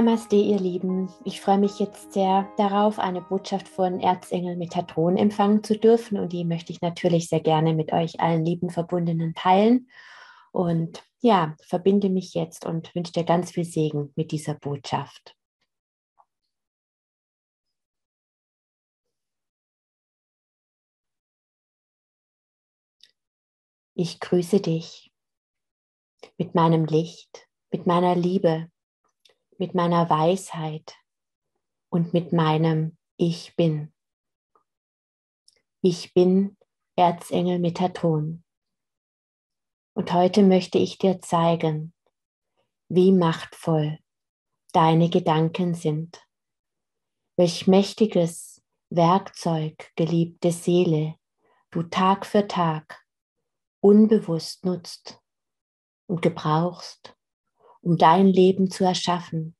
Namaste, ihr Lieben. Ich freue mich jetzt sehr darauf, eine Botschaft von Erzengel Metatron empfangen zu dürfen. Und die möchte ich natürlich sehr gerne mit euch allen lieben Verbundenen teilen. Und ja, verbinde mich jetzt und wünsche dir ganz viel Segen mit dieser Botschaft. Ich grüße dich mit meinem Licht, mit meiner Liebe, mit meiner Weisheit und mit meinem Ich bin. Ich bin Erzengel Metatron. Und heute möchte ich dir zeigen, wie machtvoll deine Gedanken sind. Welch mächtiges Werkzeug, geliebte Seele, du Tag für Tag unbewusst nutzt und gebrauchst, um dein Leben zu erschaffen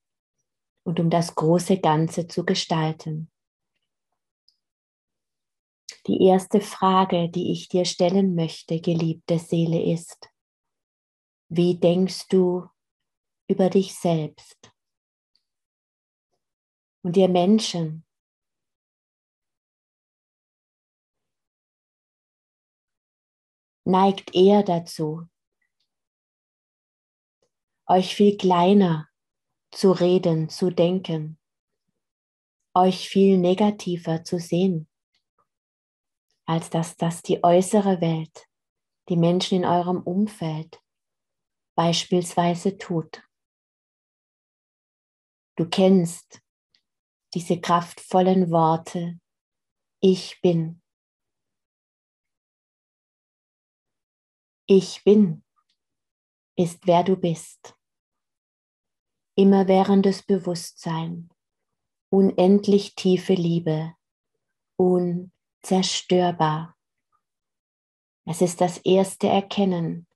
und um das große Ganze zu gestalten. Die erste Frage, die ich dir stellen möchte, geliebte Seele, ist, wie denkst du über dich selbst? Und ihr Menschen, neigt eher dazu, euch viel kleiner zu reden, zu denken, euch viel negativer zu sehen, als dass das die äußere Welt, die Menschen in eurem Umfeld beispielsweise tut. Du kennst diese kraftvollen Worte, ich bin. Ich bin ist, wer du bist immerwährendes Bewusstsein, unendlich tiefe Liebe, unzerstörbar. Es ist das erste Erkennen.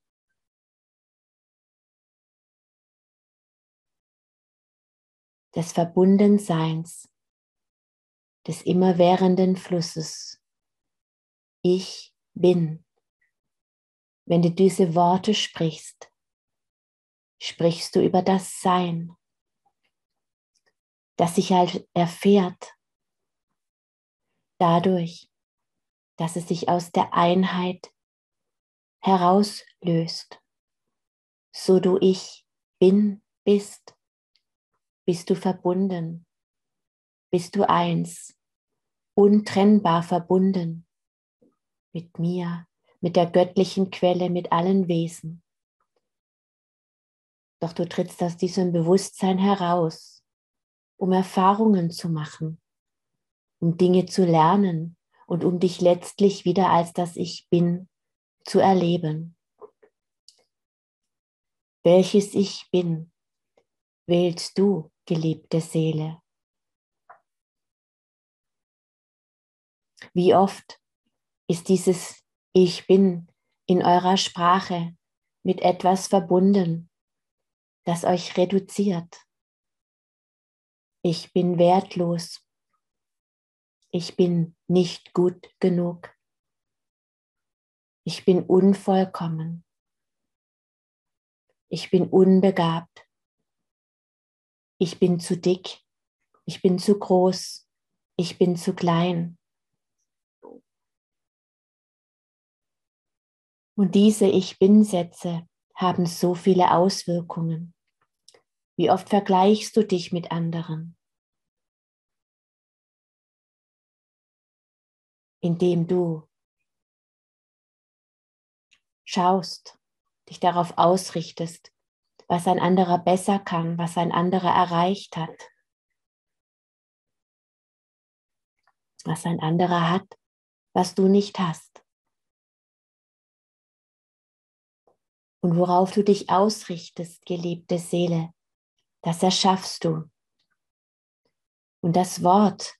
des Verbundenseins, des immerwährenden Flusses. Ich bin. Wenn du diese Worte sprichst, sprichst du über das Sein, das sich halt erfährt dadurch, dass es sich aus der Einheit herauslöst. So du ich bin, bist, bist du verbunden, bist du eins, untrennbar verbunden mit mir, mit der göttlichen Quelle, mit allen Wesen. Doch du trittst aus diesem Bewusstsein heraus, um Erfahrungen zu machen, um Dinge zu lernen und um dich letztlich wieder als das Ich bin zu erleben. Welches Ich bin wählst du, geliebte Seele? Wie oft ist dieses Ich bin in eurer Sprache mit etwas verbunden, das euch reduziert. Ich bin wertlos. Ich bin nicht gut genug. Ich bin unvollkommen. Ich bin unbegabt. Ich bin zu dick. Ich bin zu groß. Ich bin zu klein. Und diese Ich bin-Sätze haben so viele Auswirkungen. Wie oft vergleichst du dich mit anderen? Indem du schaust, dich darauf ausrichtest, was ein anderer besser kann, was ein anderer erreicht hat, was ein anderer hat, was du nicht hast. Und worauf du dich ausrichtest, geliebte Seele, das erschaffst du. Und das Wort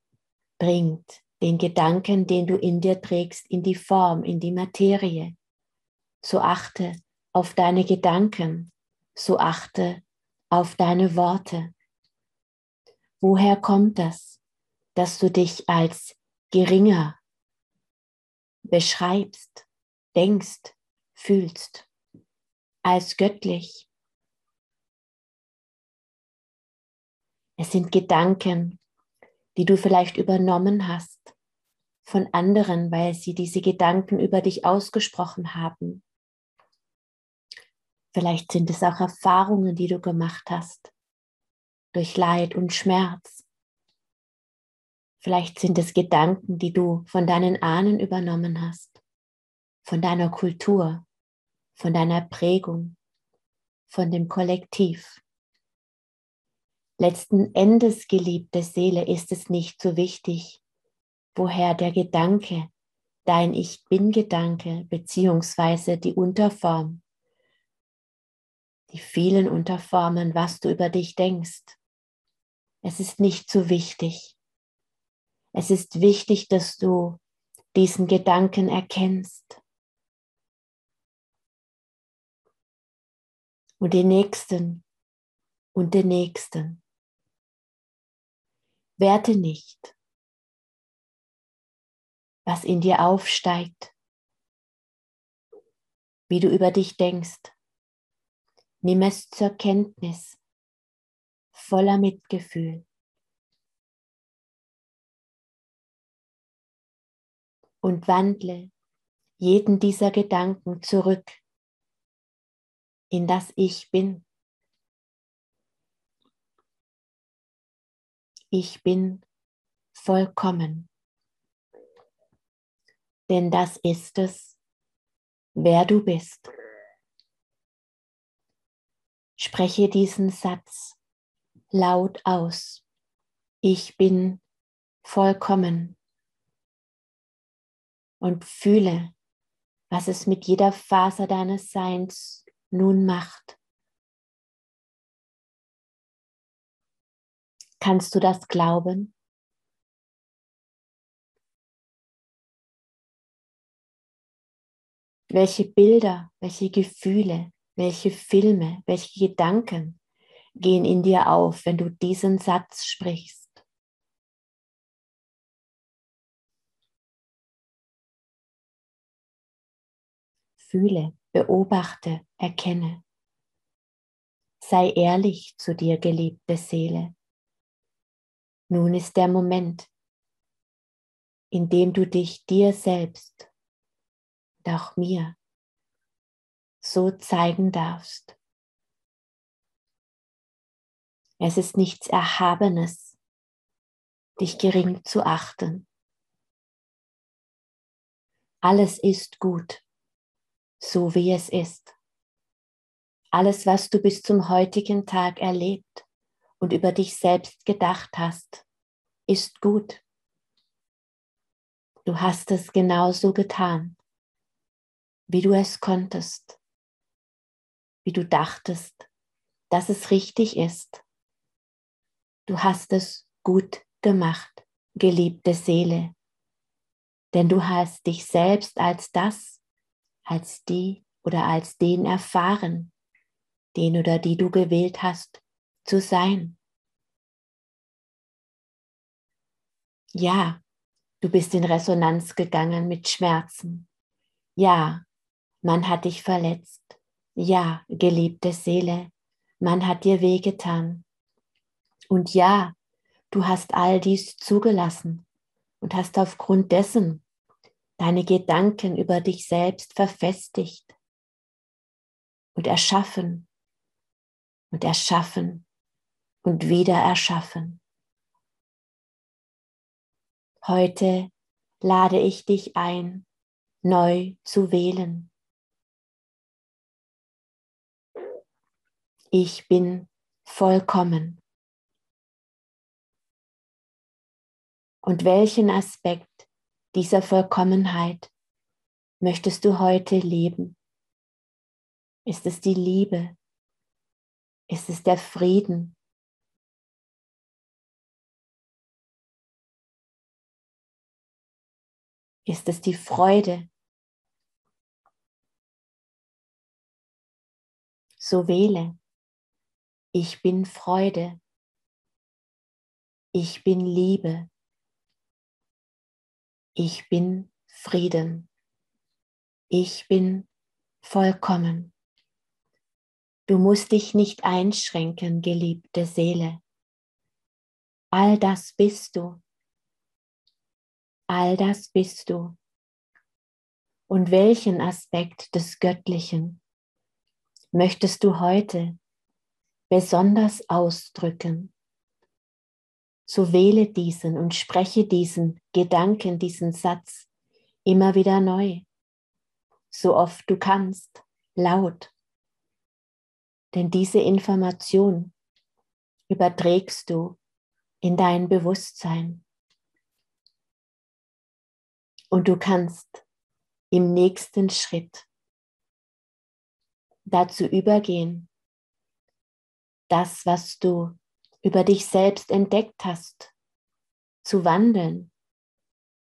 bringt den Gedanken, den du in dir trägst, in die Form, in die Materie. So achte auf deine Gedanken, so achte auf deine Worte. Woher kommt das, dass du dich als geringer beschreibst, denkst, fühlst, als göttlich, Es sind Gedanken, die du vielleicht übernommen hast von anderen, weil sie diese Gedanken über dich ausgesprochen haben. Vielleicht sind es auch Erfahrungen, die du gemacht hast durch Leid und Schmerz. Vielleicht sind es Gedanken, die du von deinen Ahnen übernommen hast, von deiner Kultur, von deiner Prägung, von dem Kollektiv. Letzten Endes, geliebte Seele, ist es nicht so wichtig, woher der Gedanke, dein Ich Bin-Gedanke, beziehungsweise die Unterform, die vielen Unterformen, was du über dich denkst. Es ist nicht so wichtig. Es ist wichtig, dass du diesen Gedanken erkennst. Und den nächsten und den nächsten. Werte nicht, was in dir aufsteigt, wie du über dich denkst. Nimm es zur Kenntnis voller Mitgefühl. Und wandle jeden dieser Gedanken zurück in das Ich bin. Ich bin vollkommen. Denn das ist es, wer du bist. Spreche diesen Satz laut aus. Ich bin vollkommen. Und fühle, was es mit jeder Faser deines Seins nun macht. Kannst du das glauben? Welche Bilder, welche Gefühle, welche Filme, welche Gedanken gehen in dir auf, wenn du diesen Satz sprichst. Fühle, beobachte, erkenne. Sei ehrlich zu dir, geliebte Seele. Nun ist der Moment, in dem du dich dir selbst und auch mir so zeigen darfst. Es ist nichts Erhabenes, dich gering zu achten. Alles ist gut, so wie es ist. Alles, was du bis zum heutigen Tag erlebt und über dich selbst gedacht hast, ist gut. Du hast es genauso getan, wie du es konntest, wie du dachtest, dass es richtig ist. Du hast es gut gemacht, geliebte Seele, denn du hast dich selbst als das, als die oder als den erfahren, den oder die du gewählt hast zu sein. Ja, du bist in Resonanz gegangen mit Schmerzen. Ja, man hat dich verletzt. Ja, geliebte Seele, man hat dir wehgetan. Und ja, du hast all dies zugelassen und hast aufgrund dessen deine Gedanken über dich selbst verfestigt und erschaffen und erschaffen und wieder erschaffen. Heute lade ich dich ein, neu zu wählen. Ich bin vollkommen. Und welchen Aspekt dieser Vollkommenheit möchtest du heute leben? Ist es die Liebe? Ist es der Frieden? Ist es die Freude? So wähle. Ich bin Freude. Ich bin Liebe. Ich bin Frieden. Ich bin vollkommen. Du musst dich nicht einschränken, geliebte Seele. All das bist du. All das bist du. Und welchen Aspekt des Göttlichen möchtest du heute besonders ausdrücken? So wähle diesen und spreche diesen Gedanken, diesen Satz immer wieder neu, so oft du kannst, laut. Denn diese Information überträgst du in dein Bewusstsein. Und du kannst im nächsten Schritt dazu übergehen, das, was du über dich selbst entdeckt hast, zu wandeln,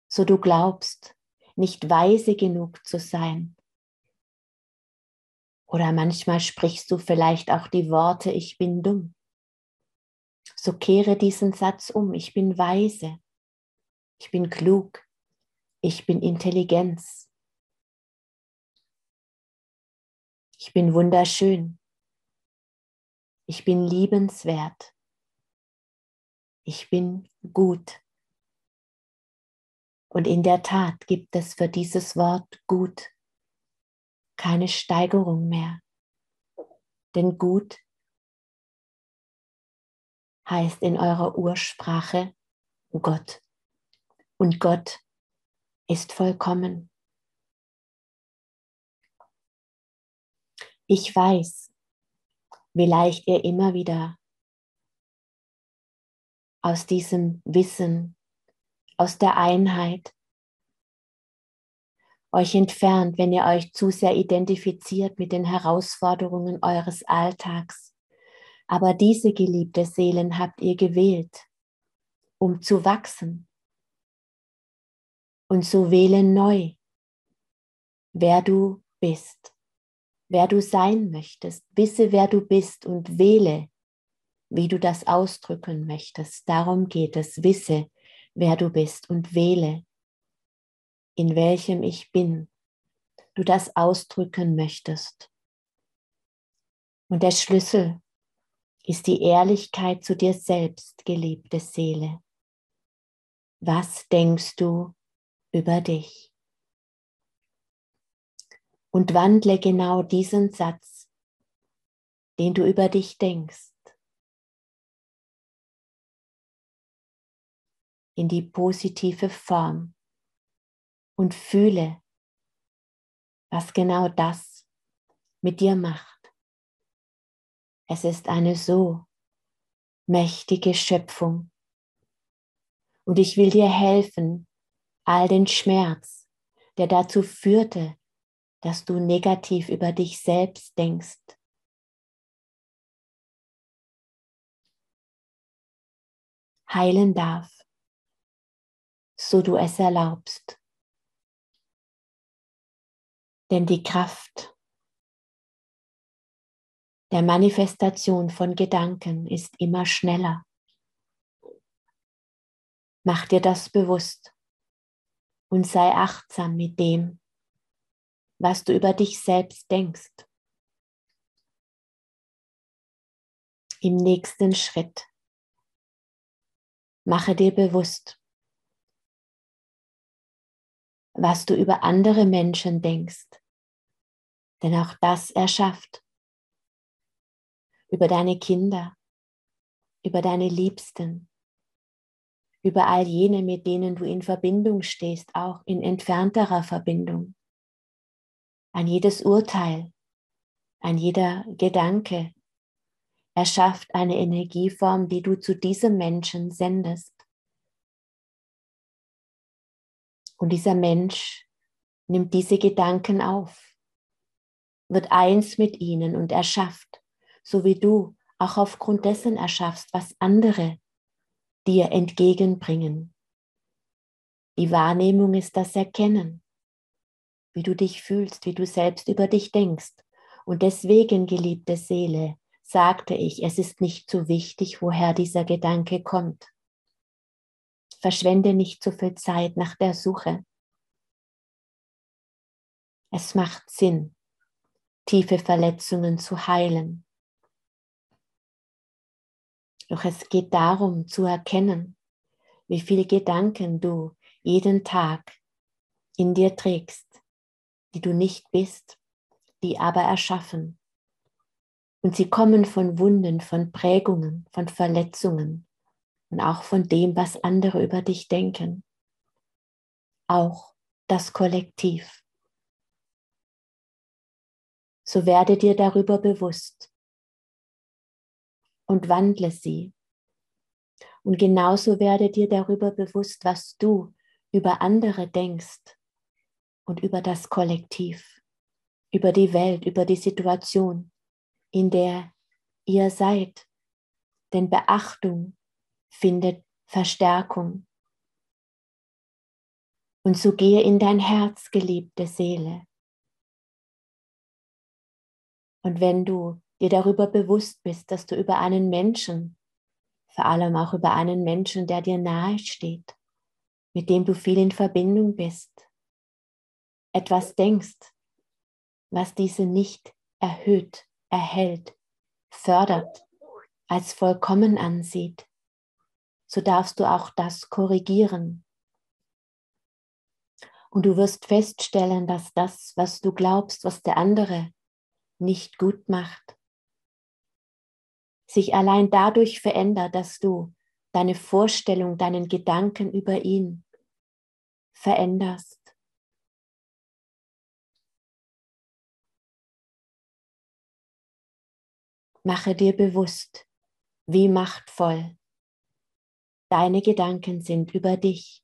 so du glaubst, nicht weise genug zu sein. Oder manchmal sprichst du vielleicht auch die Worte, ich bin dumm. So kehre diesen Satz um, ich bin weise, ich bin klug, ich bin Intelligenz. Ich bin wunderschön. Ich bin liebenswert. Ich bin gut. Und in der Tat gibt es für dieses Wort gut keine Steigerung mehr. Denn gut heißt in eurer Ursprache Gott. Und Gott ist vollkommen. Ich weiß, wie leicht ihr immer wieder aus diesem Wissen, aus der Einheit euch entfernt, wenn ihr euch zu sehr identifiziert mit den Herausforderungen eures Alltags. Aber diese geliebte Seelen habt ihr gewählt, um zu wachsen. Und so wähle neu, wer du bist wer du sein möchtest. Wisse, wer du bist und wähle, wie du das ausdrücken möchtest. Darum geht es. Wisse, wer du bist und wähle, in welchem ich bin, du das ausdrücken möchtest. Und der Schlüssel ist die Ehrlichkeit zu dir selbst, geliebte Seele. Was denkst du über dich? und wandle genau diesen Satz, den du über dich denkst, in die positive Form und fühle, was genau das mit dir macht. Es ist eine so mächtige Schöpfung. Und ich will dir helfen, all den Schmerz, der dazu führte, dass du negativ über dich selbst denkst. heilen darf, so du es erlaubst. Denn die Kraft der Manifestation von Gedanken ist immer schneller. Mach dir das bewusst und sei achtsam mit dem, was du über dich selbst denkst. Im nächsten Schritt mache dir bewusst, was du über andere Menschen denkst, denn auch das erschafft. Über deine Kinder, über deine Liebsten, über all jene, mit denen du in Verbindung stehst, auch in entfernterer Verbindung an jedes Urteil, an jeder Gedanke. erschafft eine Energieform, die du zu diesem Menschen sendest. Und dieser Mensch nimmt diese Gedanken auf, wird eins mit ihnen und erschafft, so wie du auch aufgrund dessen erschaffst, was andere dir entgegenbringen. Die Wahrnehmung ist das Erkennen wie du dich fühlst, wie du selbst über dich denkst. Und deswegen, geliebte Seele, sagte ich, es ist nicht so wichtig, woher dieser Gedanke kommt. Verschwende nicht so viel Zeit nach der Suche. Es macht Sinn, tiefe Verletzungen zu heilen. Doch es geht darum zu erkennen, wie viele Gedanken du jeden Tag in dir trägst, die du nicht bist, die aber erschaffen. Und sie kommen von Wunden, von Prägungen, von Verletzungen und auch von dem, was andere über dich denken. Auch das Kollektiv. So werde dir darüber bewusst und wandle sie. Und genauso werde dir darüber bewusst, was du über andere denkst und über das Kollektiv, über die Welt, über die Situation, in der ihr seid. Denn Beachtung findet Verstärkung. Und so gehe in dein Herz, geliebte Seele. Und wenn du dir darüber bewusst bist, dass du über einen Menschen, vor allem auch über einen Menschen, der dir nahe steht, mit dem du viel in Verbindung bist, etwas denkst, was diese nicht erhöht, erhält, fördert, als vollkommen ansieht, so darfst du auch das korrigieren. Und du wirst feststellen, dass das, was du glaubst, was der andere nicht gut macht, sich allein dadurch verändert, dass du deine Vorstellung, deinen Gedanken über ihn veränderst. Mache dir bewusst, wie machtvoll deine Gedanken sind über dich,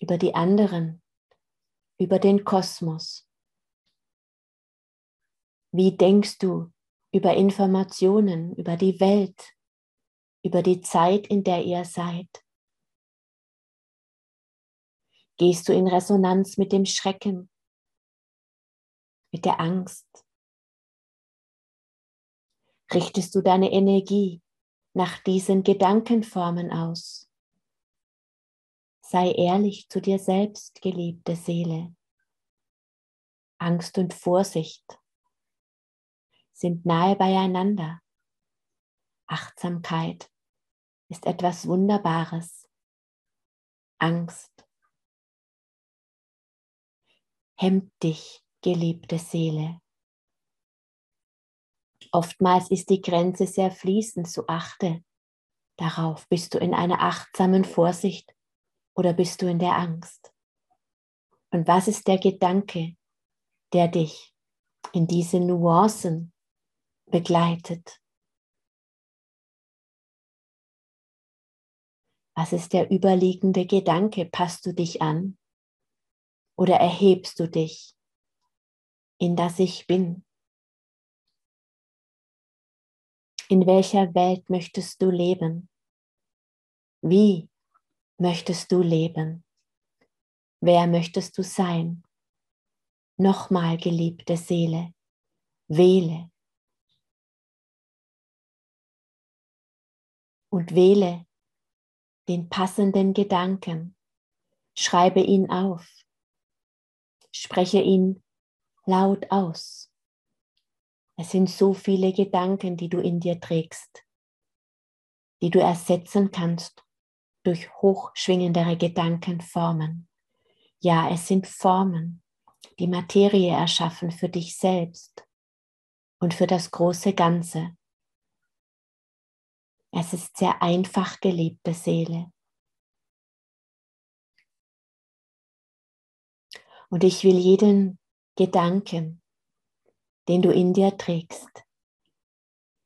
über die anderen, über den Kosmos. Wie denkst du über Informationen, über die Welt, über die Zeit, in der ihr seid? Gehst du in Resonanz mit dem Schrecken, mit der Angst? Richtest du deine Energie nach diesen Gedankenformen aus? Sei ehrlich zu dir selbst, geliebte Seele. Angst und Vorsicht sind nahe beieinander. Achtsamkeit ist etwas Wunderbares. Angst hemmt dich, geliebte Seele. Oftmals ist die Grenze sehr fließend, so achte darauf. Bist du in einer achtsamen Vorsicht oder bist du in der Angst? Und was ist der Gedanke, der dich in diese Nuancen begleitet. Was ist der überliegende Gedanke? Passt du dich an oder erhebst du dich in das Ich bin? In welcher Welt möchtest du leben? Wie möchtest du leben? Wer möchtest du sein? Nochmal, geliebte Seele, wähle und wähle den passenden Gedanken. Schreibe ihn auf. Spreche ihn laut aus. Es sind so viele Gedanken, die du in dir trägst, die du ersetzen kannst durch hochschwingendere Gedankenformen. Ja, es sind Formen, die Materie erschaffen für dich selbst und für das große Ganze. Es ist sehr einfach, geliebte Seele. Und ich will jeden Gedanken, den du in dir trägst,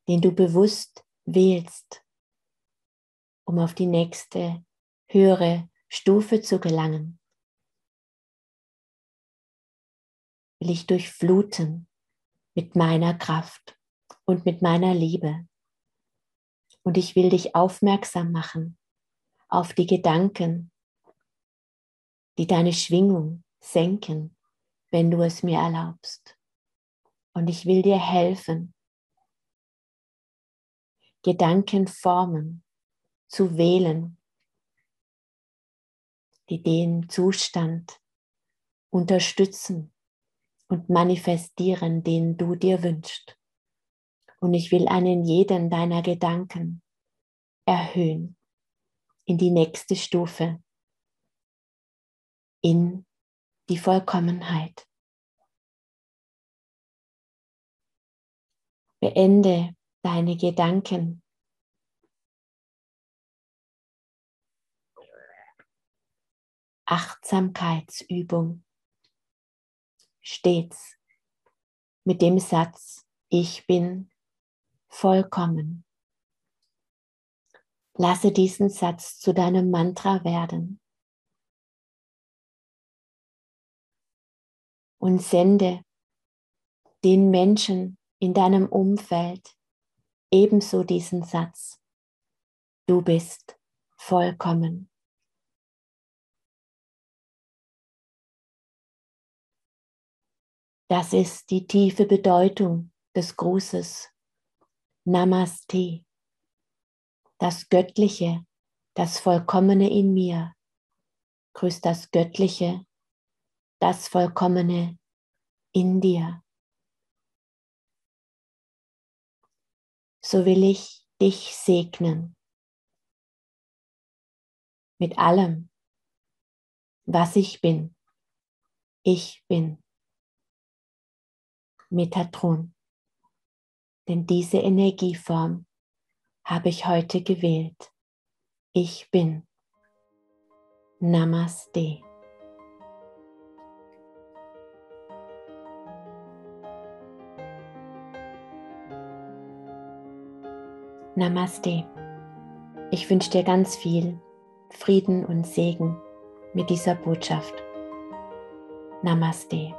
den du bewusst wählst, um auf die nächste höhere Stufe zu gelangen, will ich durchfluten mit meiner Kraft und mit meiner Liebe. Und ich will dich aufmerksam machen auf die Gedanken, die deine Schwingung senken, wenn du es mir erlaubst. Und ich will dir helfen, Gedankenformen zu wählen, die den Zustand unterstützen und manifestieren, den du dir wünschst. Und ich will einen jeden deiner Gedanken erhöhen in die nächste Stufe, in die Vollkommenheit. Beende deine Gedanken. Achtsamkeitsübung. Stets mit dem Satz, ich bin vollkommen. Lasse diesen Satz zu deinem Mantra werden. Und sende den Menschen in deinem Umfeld ebenso diesen Satz. Du bist vollkommen. Das ist die tiefe Bedeutung des Grußes. Namaste. Das Göttliche, das Vollkommene in mir. Grüß das Göttliche, das Vollkommene in dir. So will ich dich segnen mit allem, was ich bin. Ich bin. Metatron. Denn diese Energieform habe ich heute gewählt. Ich bin. Namaste. Namaste. Ich wünsche dir ganz viel Frieden und Segen mit dieser Botschaft. Namaste.